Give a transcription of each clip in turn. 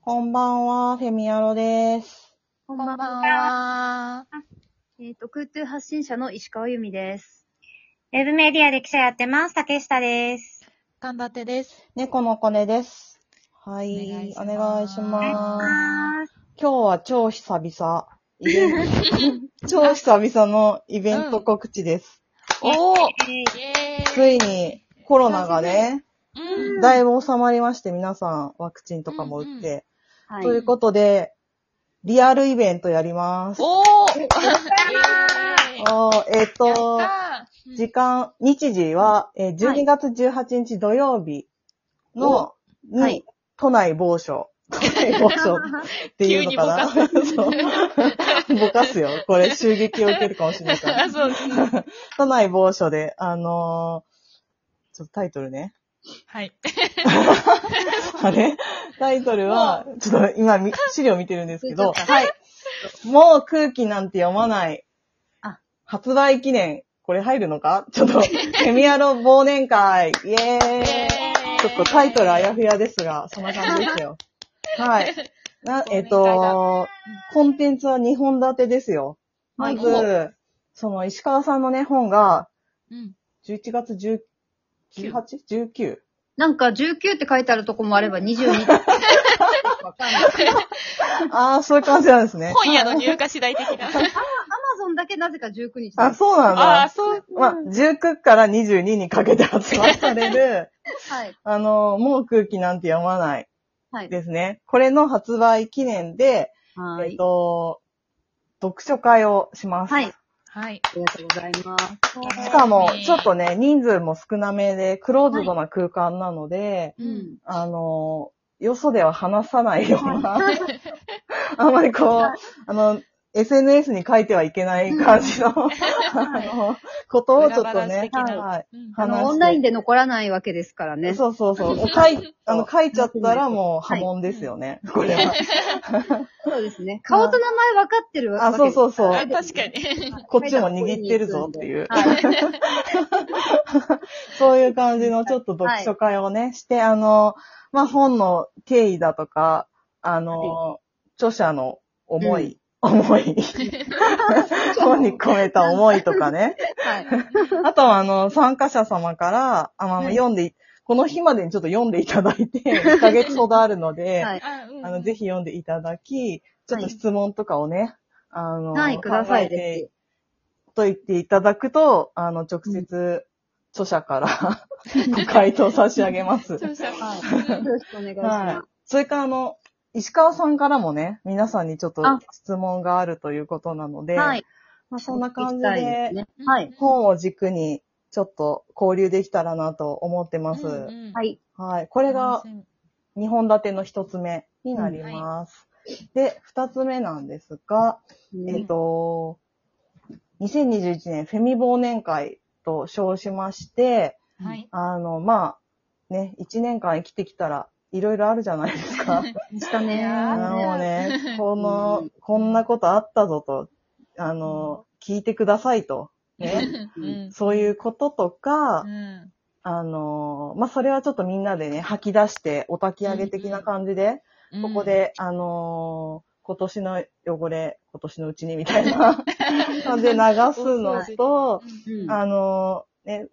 こんばんは、フェミアロです。こんばんは。えっ、と、空中発信者の石川由美です。ウェブメディアで記者やってます。竹下です。神立です。猫の子ねです。はい、おお願いし願いしますます。今日は超久々。イベント 超久々のイベント告知です。おーえイェーイついにコロナがね、うんだいぶ収まりまして、皆さんワクチンとかも打って。はということで、リアルイベントやります。おーイェーえっ、と、時間、日時は、えー12月18日土曜日の、に、はい都内某所。都内某所っていうのかな？ぼかすよ。これ襲撃を受けるかもしれないから。あ、そうです。都内某所で、あのーちょっとタイトルね。はい。あれ？タイトルは、ちょっと今み資料見てるんですけど、ははい。もう空気なんて読まない。あ発売記念。これ入るのか？ちょっと、セミアロ忘年会。イエーイ。ちょっとタイトルあやふやですが、そんな感じですよ。はい。な、えっ、と、コンテンツは2本立てですよ。まず、はその石川さんのね、本が、うん。11月10 18?19? なんか19って書いてあるとこもあれば22って。わかんない。ああ、そういう感じなんですね。本屋の入荷次第的な。アマゾンだけなぜか19日あ、だ。そうなんああ、だ。そう。まあ、19から22にかけて発売される、はい。あの、もう空気なんて読まないはい。ですね。これの発売記念で、えっはい。と、読書会をします。はい。はい。ありがとうございます。しかも、ちょっとね、人数も少なめで、クローズドな空間なので、うん。あの、よそでは話さないような、あんまりこう、あの、SNS に書いてはいけない感じの、あの、ことをちょっと裏ねはい。うんあの、オンラインで残らないわけですからね。そうそうそう。書い、あの、書いちゃったらもう波紋ですよね。これは。そうですね。顔と名前分かってるわけあ、そうそうう。そう。あ確かに。こっちも握ってるぞっていう。はい。そういう感じのちょっと読書会をね、して、あの、まあ、本の経緯だとか、あの、著者の思い、思い。本に込めた思いとかね。はい。あとは、あの、参加者様から、あまあはい読んでい、この日までにちょっと読んでいただいて、1ヶ月ほどあるので、はい。あの、ぜひ読んでいただき、ちょっと質問とかをね、あの、はい、ください考えてぜと言っていただくと、あの、直接、著者から ご回答差し上げます。著者ひ。はい。よろしくお願いしはいま。それから、あの、石川さんからもね、皆さんにちょっとあ質問があるということなので、す。はい。まあ、そんな感じで、すね。はい。本を軸にちょっと交流できたらなと思ってます。うんはい。はい。これが2本立ての1つ目になります。で、2つ目なんですが、えっと、2021年フェミ忘年会と称しまして、はい。あの、まあ、ね、1年間生きてきたら、いろいろあるじゃないですか。でしたね。もうね、この、こんなことあったぞと、あの、聞いてくださいと、ね、うん。そういうこととかう、ん。あの、まあ、それはちょっとみんなでね、吐き出して、お焚き上げ的な感じで、ここ、で、あのー今年の汚れ、今年のうちにみたいな 感じで流すのと、うん。あのーね、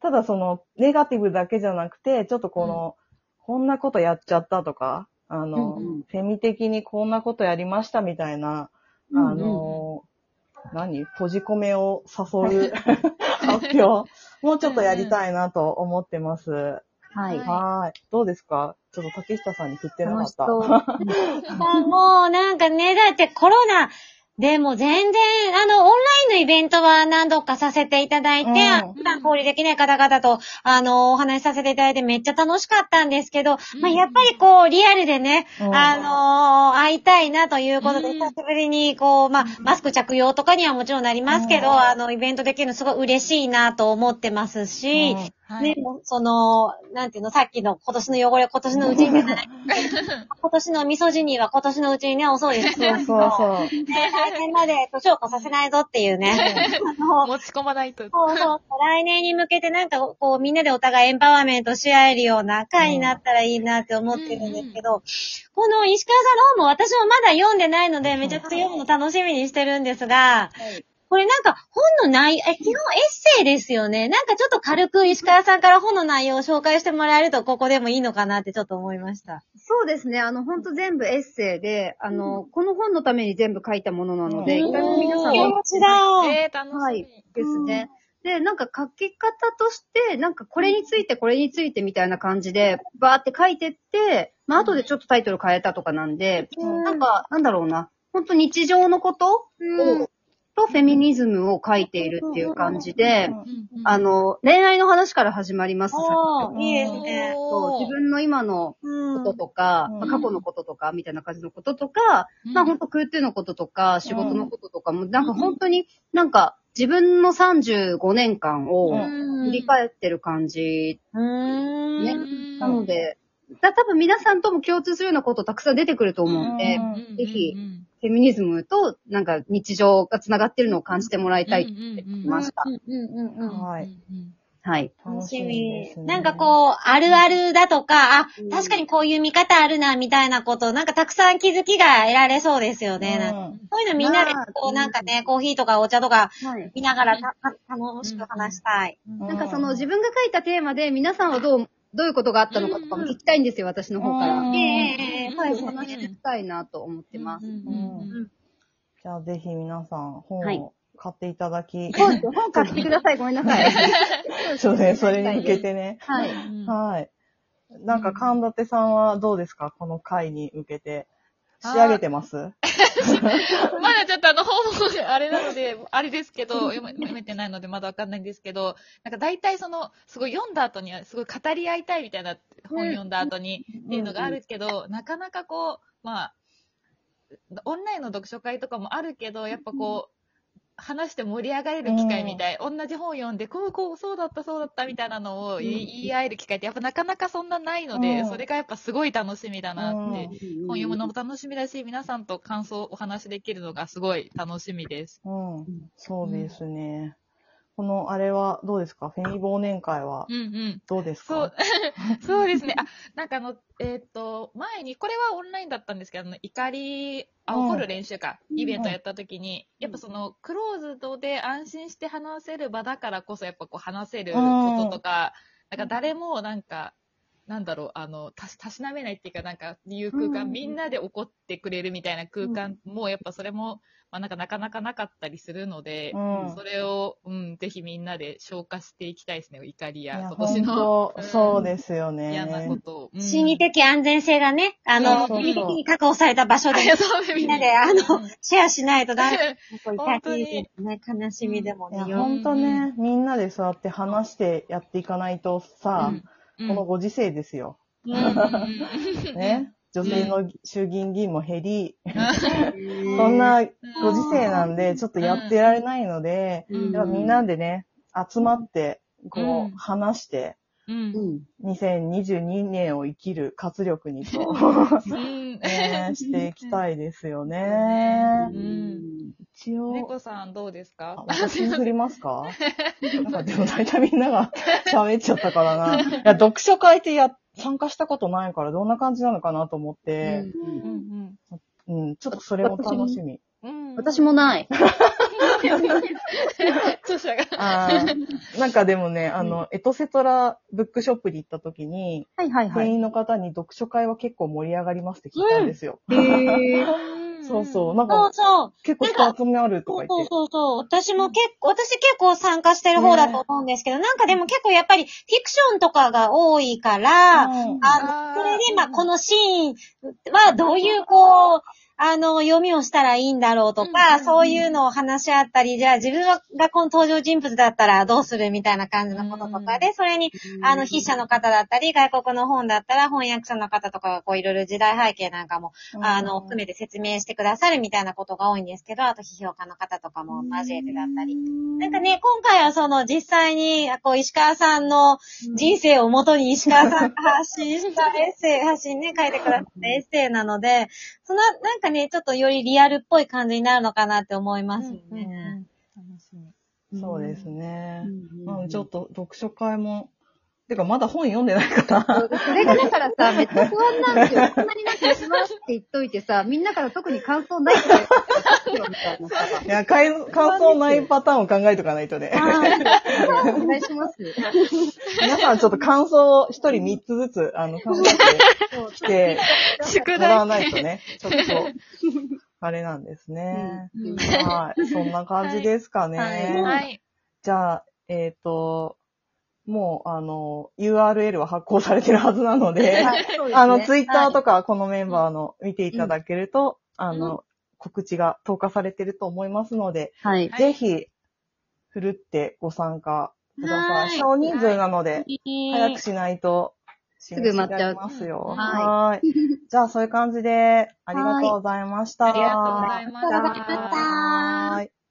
ただその、ネガティブだけじゃなくて、ちょっとこの、こんなことやっちゃったとか、あの、うんうんフェミ的にこんなことやりましたみたいな、あのー何？閉じ込めを誘う 発表もうちょっとやりたいなと思ってます。はい。はい。どうですか？ちょっと竹下さんに振ってなかっ。たそう。もうなんかね、だってコロナでも全然、あの、オンラインのイベントは何度かさせていただいて、うん。普段交流できない方々と、あの、お話しさせていただいてめっちゃ楽しかったんですけど、まあ、やっぱりこう、リアルでね、うん。あの会いたいなということで、うん。久しぶりに、こう、まあ、マスク着用とかにはもちろんなりますけど、うん。あの、イベントできるのすごい嬉しいなと思ってますし、うんね、もうその、なんていうの、さっきの今年の汚れ、今年のうちにじゃない。今年の味噌汁は今年のうちにね、お掃除する。そうそうそう。ね来年まで年を越させないぞっていうね。持ち込まないと。そうそう。来年に向けてなんかこうみんなでお互いエンパワーメントし合えるような回になったらいいなって思ってるんですけど、この石川さんの本も私もまだ読んでないのでめちゃくちゃ読むの楽しみにしてるんですが、これなんか本の内容、え、基本エッセイですよね。なんかちょっと軽く石川さんから本の内容を紹介してもらえるとここでもいいのかなってちょっと思いました。そうですね。あの、ほんと全部エッセイで、あの、この本のために全部書いたものなので、うん意外と皆さん面白い。えー、楽しみ。はいですね。で、なんか書き方として、なんかこれについて、これについてみたいな感じで、バーって書いてって、まあ後でちょっとタイトル変えたとかなんで、うんなんか、なんだろうな。ほんと日常のことうんを、とフェミニズムを書いているっていう感じで、あ、の、恋愛の話から始まります。いいですね。そう自分の今のうんこととか、うん。まあ過去のこととか、みたいな感じのこととか、うん。まあ本当空中のこととか、仕事のこととかも、なんか本当になんか自分の35年間をうん。振り返ってる感じ。ねうん。なので、だ多分皆さんとも共通するようなことたくさん出てくると思うんで、ぜひうんフェミニズムとなんか日常が繋がってるのを感じてもらいたいってうんうんうんました。うんうんうんうん。はいうんはい。楽しみなんかこう、あるあるだとか、あうん、確かにこういう見方あるな、みたいなこと、なんかたくさん気づきが得られそうですよね。そういうのみんなでまあ、こうなんかね、コーヒーとかお茶とかはい。見ながら楽しく話したい。うんなんかその自分が書いたテーマで皆さんはどう、どういうことがあったのかとかも聞きたいんですよ、私の方から。うんええええそうですお話ししたいなと思ってます。じゃあぜひ皆さん本はいを買っていただき、そうですよ本買ってください。ごめんなさい。そうね、それに向けてね。はい。うんはい。なんか、神立さんはどうですか？この回に向けて。仕上げてます？まだちょっとあの、本もあれなので、あれですけど、読め読めてないのでまだわかんないんですけど、なんか大体その、すごい読んだ後には、すごい語り合いたいみたいな本読んだ後にっていうのがあるけど、なかなかこう、まあ、オンラインの読書会とかもあるけど、やっぱこう、話して盛り上がれる機会みたい、同じ本読んで、こう、こう、そうだった、そうだったみたいなのを言い合える機会って、やっぱなかなかそんなないので、うんそれがやっぱすごい楽しみだなってうん本読むのも楽しみだし、皆さんと感想をお話しできるのがすごい楽しみです。うん。そうですね。この、あれはどうですか？フェミ忘年会はうんうん。どうですか？そう、そうですね。あ、なんかあの、えっ、と、前に、これはオンラインだったんですけど、あの、怒り、あ、うん怒る練習か、イベントやった時に、やっぱその、クローズドで安心して話せる場だからこそ、やっぱこう話せることとか、なんか誰もなんか、なんだろう、あの、たし、たしなめないっていうか、なんか、いう空間、うんみんなで怒ってくれるみたいな空間も、やっぱそれも、まあなんかなかなかなかったりするので、うん。それを、うん、ぜひみんなで消化していきたいですね、怒りや、今年の。そうですよね。嫌なことを。うん。心理的安全性がね、あの、心理的に確保された場所で、あそうみんなで、あのうん、シェアしないとダメ。こういう本当にね、悲しみでもいや、ね、ほん。とね、みんなでそうやって話してやっていかないとさ、うんこのご時世ですよ。ね。女性の衆議院議員も減り、うん。そんなご時世なんで、ちょっとやってられないので、みんなでね、集まって、こうん。う、話して、うん。うん。2022年を生きる活力にと、うん。ね、していきたいですよね。うん。一応、猫さんどうですあか私に振りますか？なんかでも大体みんなが 喋っちゃったから。な。いや、読書会ってや、参加したことないからどんな感じなのかなと思って、うん。うん、ちょっとそれも楽しみ。私もない。著者が。なんかでもね、あの、エトセトラブックショップに行った時に、はいはいはい。店員の方に読書会は結構盛り上がりますって聞いたんですよ。へー そうそう。なんそうか、そう。結構人集めあるとそうそうか言って。そうそう。私も結構、私結構参加してる方だと思うんですけど、なんかでも結構やっぱりフィクションとかが多いから、うんあの、それでまあこのシーンはどういうこう、あの、読みをしたらいいんだろうとか、うんそういうのを話し合ったり、じゃあ自分がこの登場人物だったらどうするみたいな感じのこととかで、それに、あの、筆者の方だったり、外国の本だったら翻訳者の方とかがこういろいろ時代背景なんかも、あの、含めて説明してくださるみたいなことが多いんですけど、あと批評家の方とかも交えてだったり。なんかね、今回はその実際に、こう、石川さんの人生をもとに石川さんが発信したエッセイ、発信ね、書いてくださったエッセイなので、その、なんかね、ちょっとよりリアルっぽい感じになるのかなって思いますよね。楽しみ。そうですね。うんうん、ちょっと読書会も、てかまだ本読んでないから。それがだからさ、めっちゃ不安なんですよ。こんなになんかしますって言っといてさ、みんなから特に感想ないって言ってよみたいなさ。いや、感想ないパターンを考えとかないとね。お願いします。皆さんちょっと感想を一人三つずつ、あの、考えてきて宿もらわ題。ないとね、ちょっと、あれなんですね。うんはい。そんな感じですかね。はいはい。じゃあ、えっ、と、もう、あの、URL は発行されてるはずなので、はいそうですねあの、ツイッターとか、か、このメンバーの見ていただけると、あの、告知が投下されてると思いますので、はい。はいぜひ、ふるってご参加くださ。はいい少人数なので、早くししないと、すぐ埋まっちゃますよ。ははい。じゃあ、そういう感じで、ありがとうございました。ありがとうございましたありがとうございましたはーい。